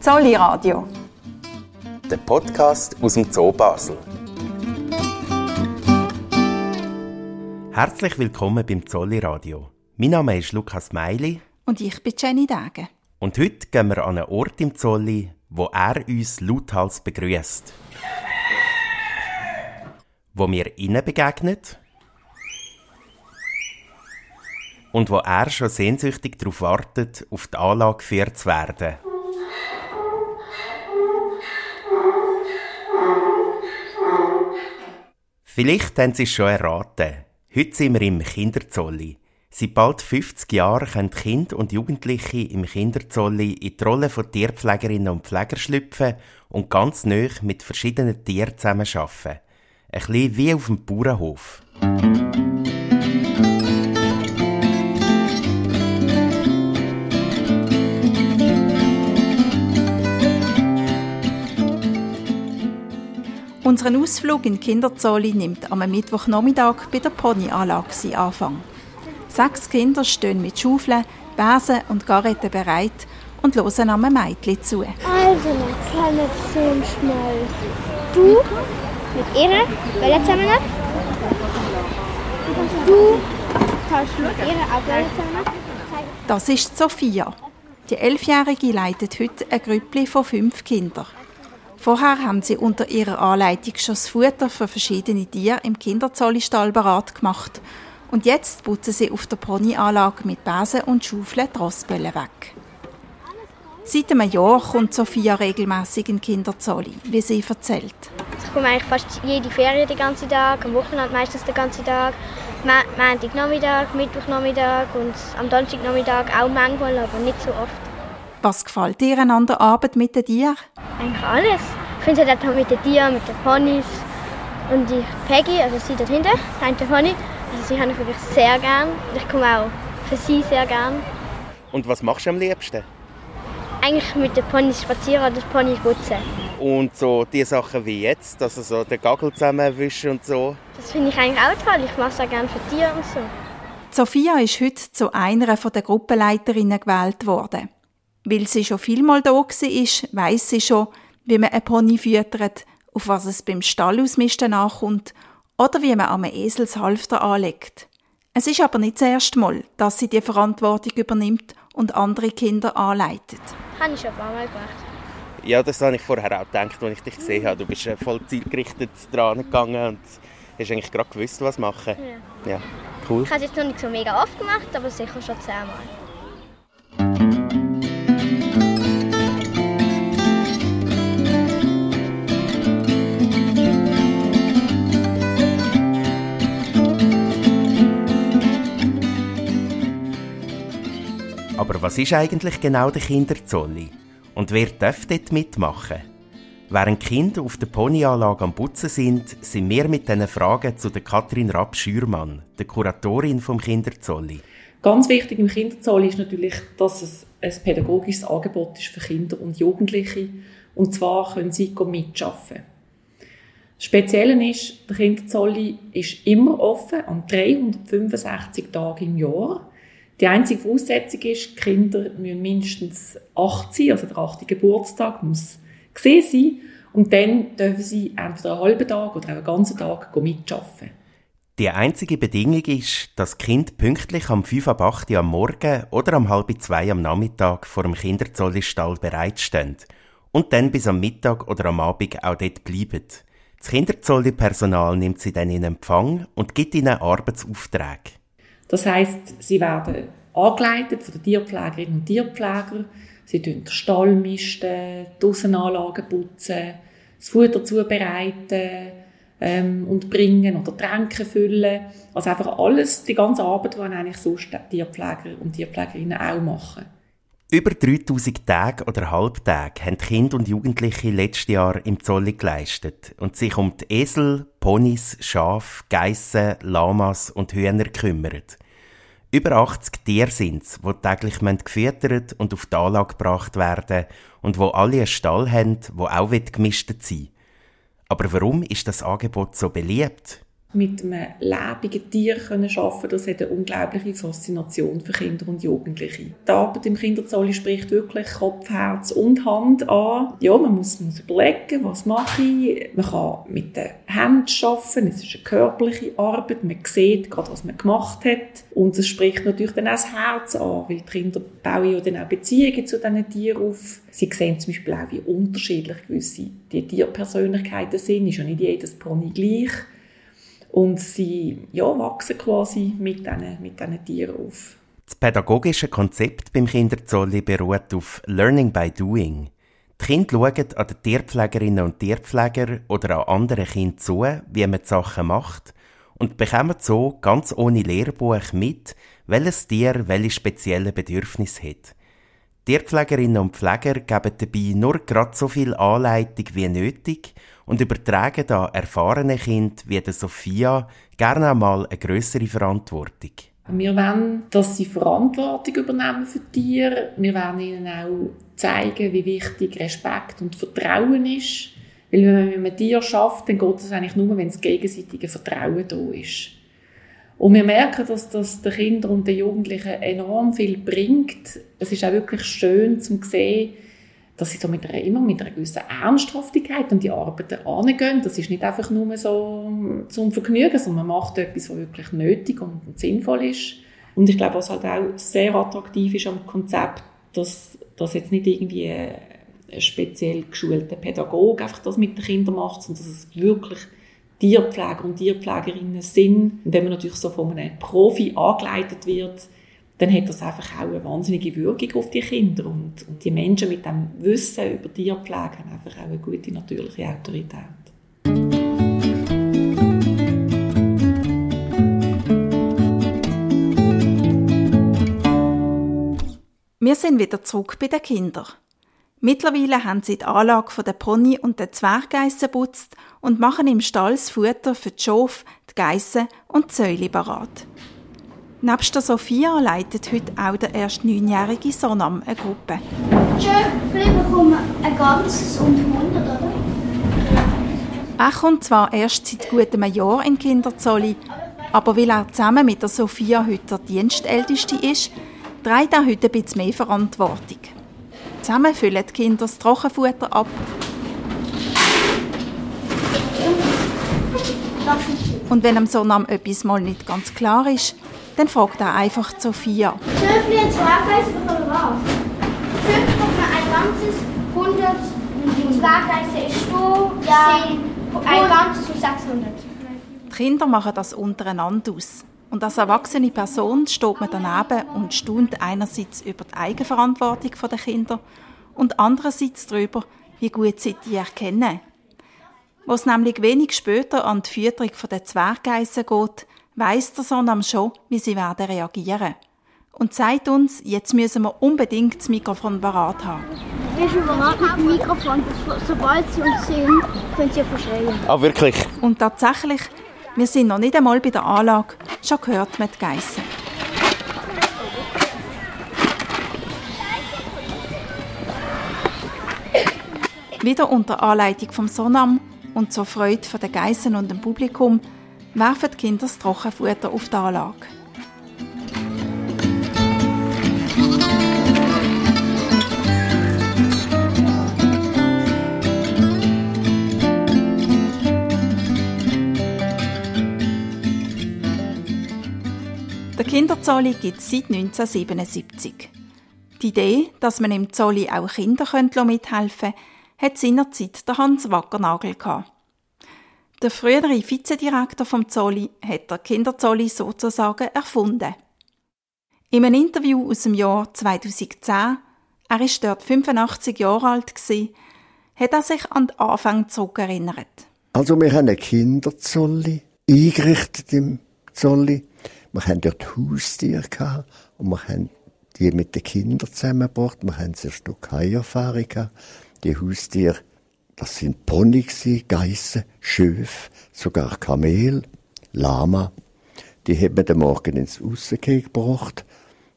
Zolli Radio. Der Podcast aus dem Zoo Basel. Herzlich willkommen beim Zolli Radio. Mein Name ist Lukas Meili. Und ich bin Jenny Dage. Und heute gehen wir an einen Ort im Zolli, wo er uns lauthals begrüßt. Wo mir innen begegnet und wo er schon sehnsüchtig darauf wartet, auf die Anlage geführt zu werden. Vielleicht haben Sie es schon erraten. Heute sind wir im Kinderzolli. Seit bald 50 Jahren können Kinder und Jugendliche im Kinderzolli in die Rolle von Tierpflegerinnen und Pfleger schlüpfen und ganz neu mit verschiedenen Tieren zusammenarbeiten. Ein bisschen wie auf dem Bauernhof. Unseren Ausflug in Kinderzolli nimmt am Mittwochnachmittag bei der Ponyanlage seinen Anfang. Sechs Kinder stehen mit Schaufeln, Besen und Garetten bereit und hören einem Mädchen zu. Also, mein kleiner Sohn schnell. Du mit ihr, welche zusammen? Du kannst mit ihr auch welche zusammen? Das ist Sophia. Die Elfjährige leitet heute ein Grüppli von fünf Kindern. Vorher haben sie unter ihrer Anleitung schon das Futter für verschiedene Tiere im Kinderzolli-Stall bereit gemacht. Und jetzt putzen sie auf der Ponyanlage mit Besen und Schaufeln die Rossböllen weg. Seit einem Jahr kommt Sophia regelmäßig in Kinderzolli, wie sie erzählt. Ich komme eigentlich fast jede Ferien den ganzen Tag, am Wochenende meistens den ganzen Tag. Montagnachmittag, Mittwochnachmittag und am Donnerstagnachmittag auch manchmal, aber nicht so oft. Was gefällt dir an der Arbeit mit den Tieren? Eigentlich alles. Ich finde es halt auch mit den Tieren, mit den Ponys. Und die Peggy, also sie dort hinten, eine Pony, also sie habe ich wirklich sehr gern. Ich komme auch für sie sehr gern. Und was machst du am liebsten? Eigentlich mit den Ponys spazieren oder das Pony putzen. Und so die Sachen wie jetzt, also so den Gagel zusammenwischen und so? Das finde ich eigentlich auch toll. Ich mache es auch gerne für Tiere und so. Sophia ist heute zu einer der Gruppenleiterinnen gewählt worden. Weil sie schon vielmal da war, weiss sie schon, wie man einen Pony füttert, auf was es beim Stallausmisten ankommt oder wie man am Eselshalfter anlegt. Es ist aber nicht das erste Mal, dass sie die Verantwortung übernimmt und andere Kinder anleitet. Habe ich schon ein paar Mal gemacht. Ja, das habe ich vorher auch gedacht, als ich dich gesehen habe. Du bist voll zielgerichtet dran gegangen und hast eigentlich gerade gewusst, was machen. Ja. ja. Cool. Ich habe es jetzt noch nicht so mega oft gemacht, aber sicher schon zehnmal. Aber was ist eigentlich genau der Kinderzolli? Und wer darf dort mitmachen? Während Kinder auf der Ponyanlage am Putzen sind, sind wir mit diesen Fragen zu der Katrin Rapp-Schürmann, der Kuratorin vom Kinderzolli. Ganz wichtig im Kinderzolli ist natürlich, dass es ein pädagogisches Angebot ist für Kinder und Jugendliche. Und zwar können sie mitarbeiten. Das Spezielle ist, der Kinderzolli ist immer offen, an 365 Tagen im Jahr. Die einzige Voraussetzung ist, die Kinder müssen mindestens acht sein, also der achte Geburtstag muss gesehen sein. Und dann dürfen sie entweder einen halben Tag oder einen ganzen Tag mitarbeiten. Die einzige Bedingung ist, dass die Kinder pünktlich am 5 ab 8 Uhr am Morgen oder am halb 2 am Nachmittag vor dem Kinderzolli-Stall bereitstehen und dann bis am Mittag oder am Abend auch dort bleiben. Das Kinderzolli-Personal nimmt sie dann in Empfang und gibt ihnen Arbeitsaufträge. Das heißt, sie werden angeleitet von den Tierpflegerinnen und Tierpflegern. Sie tun den Stall misten, die Aussenanlagen putzen, das Futter zubereiten ähm, und bringen oder Tränke füllen. Also einfach alles, die ganze Arbeit, die eigentlich sonst Tierpfleger und Tierpflegerinnen auch machen. Über 3000 Tage oder Halbtage haben Kinder und Jugendliche letztes Jahr im Zolli geleistet und sich um die Esel, Ponys, Schaf, Geissen, Lamas und Hühner kümmert. Über 80 Tiere sind es, die täglich gefüttert und auf die Anlage gebracht werden und wo alle einen Stall haben, wo auch gemischt sein Aber warum ist das Angebot so beliebt? Mit einem lebenden Tier können arbeiten das hat eine unglaubliche Faszination für Kinder und Jugendliche. Die Arbeit im Kinderzolli spricht wirklich Kopf, Herz und Hand an. Ja, man muss, muss überlegen, was mache ich. Man kann mit den Händen arbeiten, es ist eine körperliche Arbeit, man sieht gerade, was man gemacht hat. Und es spricht natürlich dann auch das Herz an, weil die Kinder bauen ja dann auch Beziehungen zu diesen Tieren auf. Sie sehen zum Beispiel auch, wie unterschiedlich gewisse die Tierpersönlichkeiten sind. Ist ja nicht jedes Pony gleich. Und sie ja, wachsen quasi mit diesen, mit Tieren auf. Das pädagogische Konzept beim Kinderzolli beruht auf Learning by Doing. Die Kinder schauen an den Tierpflegerinnen und Tierpfleger oder an anderen Kindern zu, wie man die Sachen macht und bekommen so ganz ohne Lehrbuch mit, welches Tier welche speziellen Bedürfnisse hat. Tierpflegerinnen und Pfleger geben dabei nur gerade so viel Anleitung wie nötig und übertragen da erfahrene Kinder wie der Sophia gerne einmal eine größere Verantwortung. Wir wollen, dass sie Verantwortung übernehmen für Tiere. Wir wollen ihnen auch zeigen, wie wichtig Respekt und Vertrauen ist. Weil wenn man mit einem Tier schafft, dann geht es eigentlich nur, wenn das gegenseitige Vertrauen da ist. Und wir merken, dass das den Kindern und den Jugendlichen enorm viel bringt. Es ist auch wirklich schön zu sehen, dass sie so mit einer, immer mit einer gewissen Ernsthaftigkeit an die Arbeiten angehen. Das ist nicht einfach nur so zum Vergnügen, sondern man macht etwas, was wirklich nötig und sinnvoll ist. Und ich glaube, was halt auch sehr attraktiv ist am Konzept, dass das jetzt nicht irgendwie ein speziell geschulter Pädagoge einfach das mit den Kindern macht, sondern dass es wirklich Tierpfleger und Tierpflegerinnen sind. Und wenn man natürlich so von einem Profi angeleitet wird, dann hat das einfach auch eine wahnsinnige Wirkung auf die Kinder. Und, und die Menschen mit dem Wissen über Tierpflege haben einfach auch eine gute natürliche Autorität. Wir sind wieder zurück bei den Kindern. Mittlerweile haben sie die Anlage der Pony und der Zwerggeissen putzt und machen im Stall das Futter für die Schafe, die Geissen und die Säule parat. Nebst der Sophia leitet heute auch der erst neunjährige Sonam eine Gruppe. Schön, vielleicht bekommen ein ganzes und 100, oder? Er kommt zwar erst seit gut einem Jahr in Kinderzolli, aber weil er zusammen mit der Sophia heute der Dienstälteste ist, trägt er heute ein bisschen mehr Verantwortung. Zusammen füllen die Kinder das Trockenfutter ab. Und wenn am Sonam etwas mal nicht ganz klar ist, dann fragt er einfach Sophia. Dürfen wir Zwerggeisse bekommen was? Schön bekommt man ein ganzes 100 Zwerggeisse ist da, ja, ein ganzes und 600. Die Kinder machen das untereinander aus. Und als erwachsene Person steht man daneben und staunt einerseits über die Eigenverantwortung der Kinder und andererseits darüber, wie gut sie die erkennen. Wo es nämlich wenig später an die Fütterung der Zwerggeissen geht, weiss der Sonam schon, wie sie werden reagieren. Und sagt uns, jetzt müssen wir unbedingt das Mikrofon parat haben. Wir sind bereit mit dem Mikrofon. Sobald sie uns sehen, können sie verschreien. Ah, wirklich? Und tatsächlich, wir sind noch nicht einmal bei der Anlage, schon gehört man die Geissen. Wieder unter Anleitung vom Sonam und zur Freude der Geissen und dem Publikum werfen die Kinder das Trockenfutter auf die Anlage. Der Kinderzolli gibt es seit 1977. Die Idee, dass man im Zolli auch Kinder mithelfen können, hat seinerzeit der Hans Wackernagel gehabt. Der frühere Vizedirektor vom Zolli hat der Kinderzolli sozusagen erfunden. In einem Interview aus dem Jahr 2010, er ist dort 85 Jahre alt gewesen, hat er sich an den Anfang zurückerinnert. Also wir haben einen Kinderzolli eingerichtet im Zolli. Wir haben dort Haustiere gehabt und wir haben die mit den Kindern zusammengebracht. Wir haben sehr Stück Erfahrung gehabt. Die Haustiere das sind Pony, Geissen, Schöf, sogar Kamel, Lama. Die haben wir den Morgen ins Aussengehen gebracht.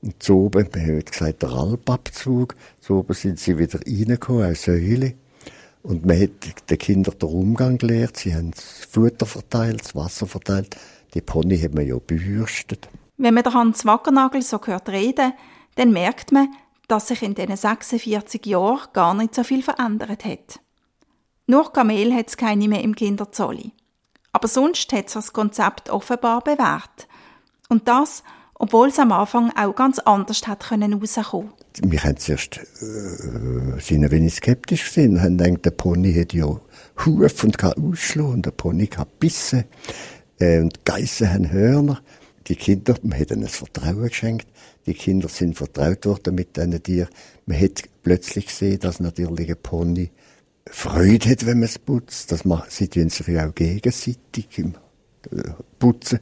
Und so oben, man hat gesagt, der Alpabzug. So oben sind sie wieder reingekommen, eine Säule. Und man hat den Kindern den Umgang gelehrt, sie haben das Futter verteilt, das Wasser verteilt. Die Pony hat man ja bürstet. Wenn man Hans Wackernagel so hört reden, dann merkt man, dass sich in diesen 46 Jahren gar nicht so viel verändert hat. Nur Kamel hat es keine mehr im Kinderzolli. Aber sonst hat sich das Konzept offenbar bewährt. Und das, obwohl es am Anfang auch ganz anders hat können. Wir haben zuerst äh, sind ein wenig skeptisch gesehen und haben gedacht, der Pony hat ja Huf und kann ausschlagen und der Pony kann bissen äh, und Geissen haben Hörner. Die Kinder, man hat ihnen das Vertrauen geschenkt. Die Kinder sind vertraut worden mit diesen Tieren. Man hat plötzlich gesehen, dass natürlich ein Pony Freude hat, wenn man es putzt. Das macht, sie tun sich auch gegenseitig im äh, Putzen.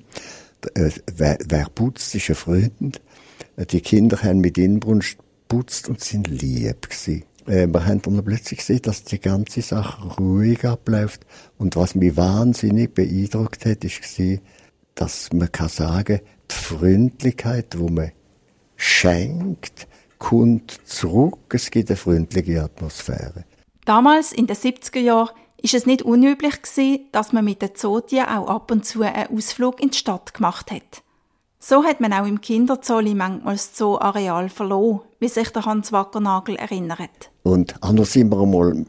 Äh, wer, wer, putzt, ist ein Freund. Die Kinder haben mit Inbrunst putzt und sind lieb gewesen. Äh, wir haben dann plötzlich gesehen, dass die ganze Sache ruhig abläuft. Und was mich wahnsinnig beeindruckt hat, ist dass man kann sagen, die Freundlichkeit, wo man schenkt, kommt zurück. Es gibt eine freundliche Atmosphäre. Damals, in den 70er Jahren, ist es nicht unüblich gewesen, dass man mit den Zootien auch ab und zu einen Ausflug in die Stadt gemacht hat. So hat man auch im Kinderzolli manchmal das Zoo-Areal verloren, wie sich der Hans Wackernagel erinnert. Und anders sind wir einmal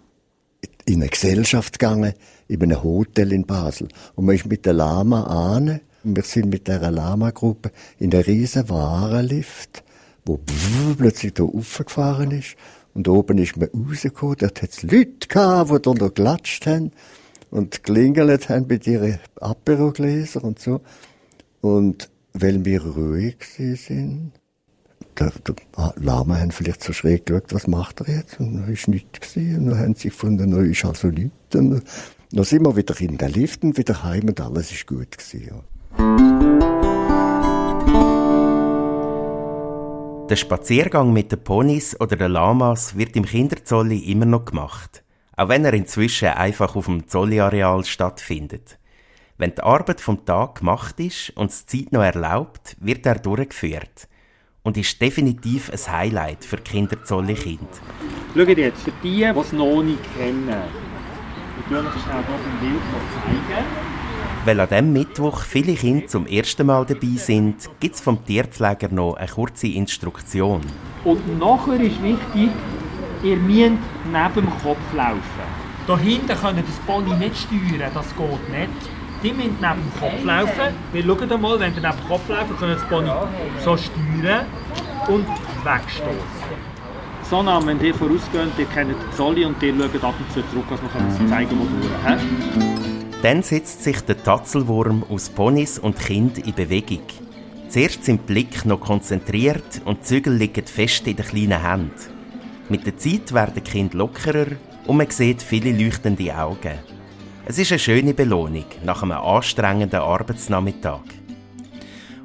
in eine Gesellschaft gegangen, in einem Hotel in Basel. Und man ist mit der Lama an. Wir sind mit dieser Lama-Gruppe in einem riesen Warenlift, wo plötzlich da aufgefahren ist. Und oben ist man rausgekommen, dort hat es Leute gehabt, die da geklatscht haben und gelingelt haben mit ihren Aperogläser und so. Und weil wir ruhig sind, der, der ah, Lama haben vielleicht so schräg geschaut, was macht er jetzt? Und dann ist nichts gesehen. Und dann haben sie gefunden, dann ist also nichts. Und dann sind wir wieder in den Lift und wieder heim und alles ist gut gewesen, ja. Der Spaziergang mit den Ponys oder den Lamas wird im Kinderzolli immer noch gemacht, auch wenn er inzwischen einfach auf dem Zolli-Areal stattfindet. Wenn die Arbeit vom Tag gemacht ist und es Zeit noch erlaubt, wird er durchgeführt und ist definitiv ein Highlight für Kinderzolli-Kinder. Schaut jetzt, für die, die es noch nicht kennen, ich tue euch schnell hier im Bild zeigen. Weil an diesem Mittwoch viele Kinder zum ersten Mal dabei sind, gibt es vom Tierpfleger noch eine kurze Instruktion. Und nachher ist wichtig, ihr müsst neben dem Kopf laufen. Da hinten können das Pony nicht steuern, das geht nicht. Die müssen neben dem Kopf laufen. Wir schauen mal, wenn ihr neben dem Kopf laufen, können das Pony so steuern und wegstoßen. So, wenn ihr vorausgeht, ihr kennt die Zolli und ihr schaut ab und zu zurück, was wir zeigen können. Dann setzt sich der Tatzelwurm aus Ponys und Kind in Bewegung. Zuerst sind die Blick noch konzentriert und die Zügel liegen fest in den kleinen Händen. Mit der Zeit werden die Kinder lockerer und man sieht viele leuchtende Augen. Es ist eine schöne Belohnung nach einem anstrengenden Arbeitsnachmittag.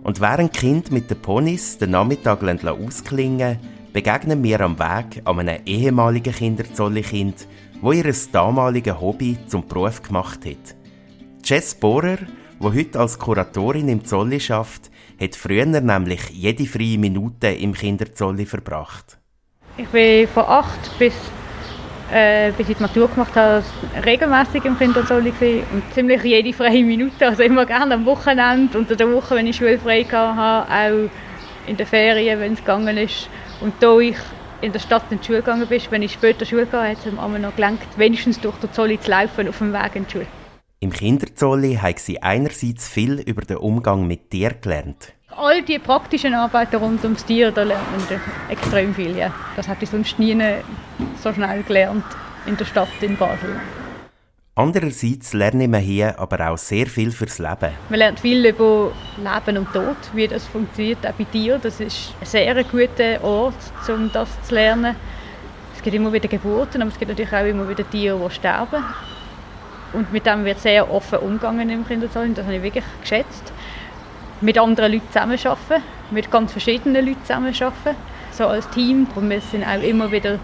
Und während Kinder mit den Ponys den Nachmittag ausklingen begegnen wir am Weg an einem ehemaligen Kinderzolli-Kind, wo ihr damaliges Hobby zum Beruf gemacht hat. Jess Bohrer, die heute als Kuratorin im Zolli schafft, hat früher nämlich jede freie Minute im Kinderzolli verbracht. Ich bin von acht bis, äh, bis ich die Matur gemacht habe, regelmäßig im Kinderzolli und ziemlich jede freie Minute, also immer gerne am Wochenende, unter der Woche, wenn ich schulfrei hatte, auch in den Ferien, wenn es gegangen ist. Und da ich in der Stadt in die Schule gegangen bin, wenn ich später Schule gehe, hat es mir noch gelangt, wenigstens durch den Zolli zu laufen auf dem Weg in die Schule. Im Kinderzolli haben sie einerseits viel über den Umgang mit Tieren gelernt. All die praktischen Arbeiten rund ums Tier, da lernt man extrem viel. Ja. Das hätte ich sonst nie so schnell gelernt in der Stadt in Basel. Andererseits lernen wir hier aber auch sehr viel fürs Leben. Man lernt viel über Leben und Tod, wie das funktioniert, auch bei Tieren. Das ist ein sehr guter Ort, um das zu lernen. Es gibt immer wieder Geburten, aber es gibt natürlich auch immer wieder Tiere, die sterben. Und mit dem wird sehr offen umgegangen im Kinderzentrum. Das habe ich wirklich geschätzt. Mit anderen Leuten zusammenarbeiten, mit ganz verschiedenen Leuten zusammenarbeiten, so als Team. Und wir sind auch immer wieder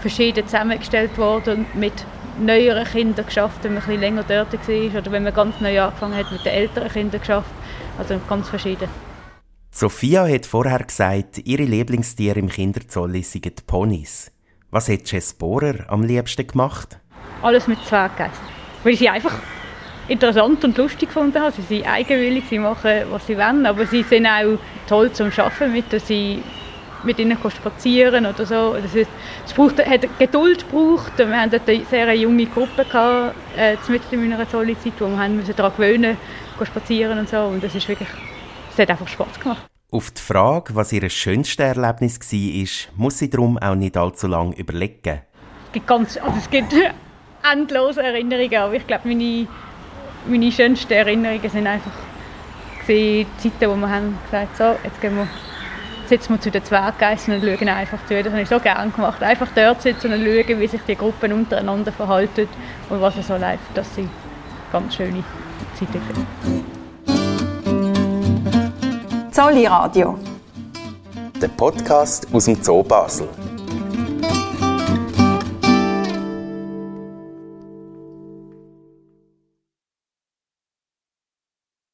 verschieden zusammengestellt worden mit neueren Kindern geschafft, wenn man ein bisschen länger dort war oder wenn man ganz neu angefangen hat mit den älteren Kindern geschafft. Also ganz verschieden. Sophia hat vorher gesagt, ihre Lieblingstiere im Kinderzolli seien die Ponys. Was hat Jess Bohrer am liebsten gemacht? alles mit Zwerggeist. Weil ich sie einfach interessant und lustig gefunden habe. Sie sind eigenwillig, sie machen, was sie wollen, aber sie sind auch toll zum Arbeiten mit, dass sie mit ihnen spazieren oder so. Das ist, es braucht, hat Geduld gebraucht. Wir hatten eine sehr junge Gruppe gehabt, äh, in meiner Zollizeit, wo wir haben daran gewöhnen spazieren und so. Und das ist wirklich, es hat einfach Spaß gemacht. Auf die Frage, was ihr schönstes Erlebnis war, muss sie darum auch nicht allzu lange überlegen. Es gibt, ganz, also es gibt endlose Erinnerungen, aber ich glaube, meine, meine schönsten Erinnerungen sind einfach die Zeiten, wo wir haben gesagt so, jetzt gehen wir sitzen wir zu den Zwerggeissen und schauen einfach zu. Das habe ich so gerne gemacht. Einfach dort sitzen und schauen, wie sich die Gruppen untereinander verhalten und was so läuft. Das sind ganz schöne Zeiten. Zolli Radio. Der Podcast aus dem Zoo Basel.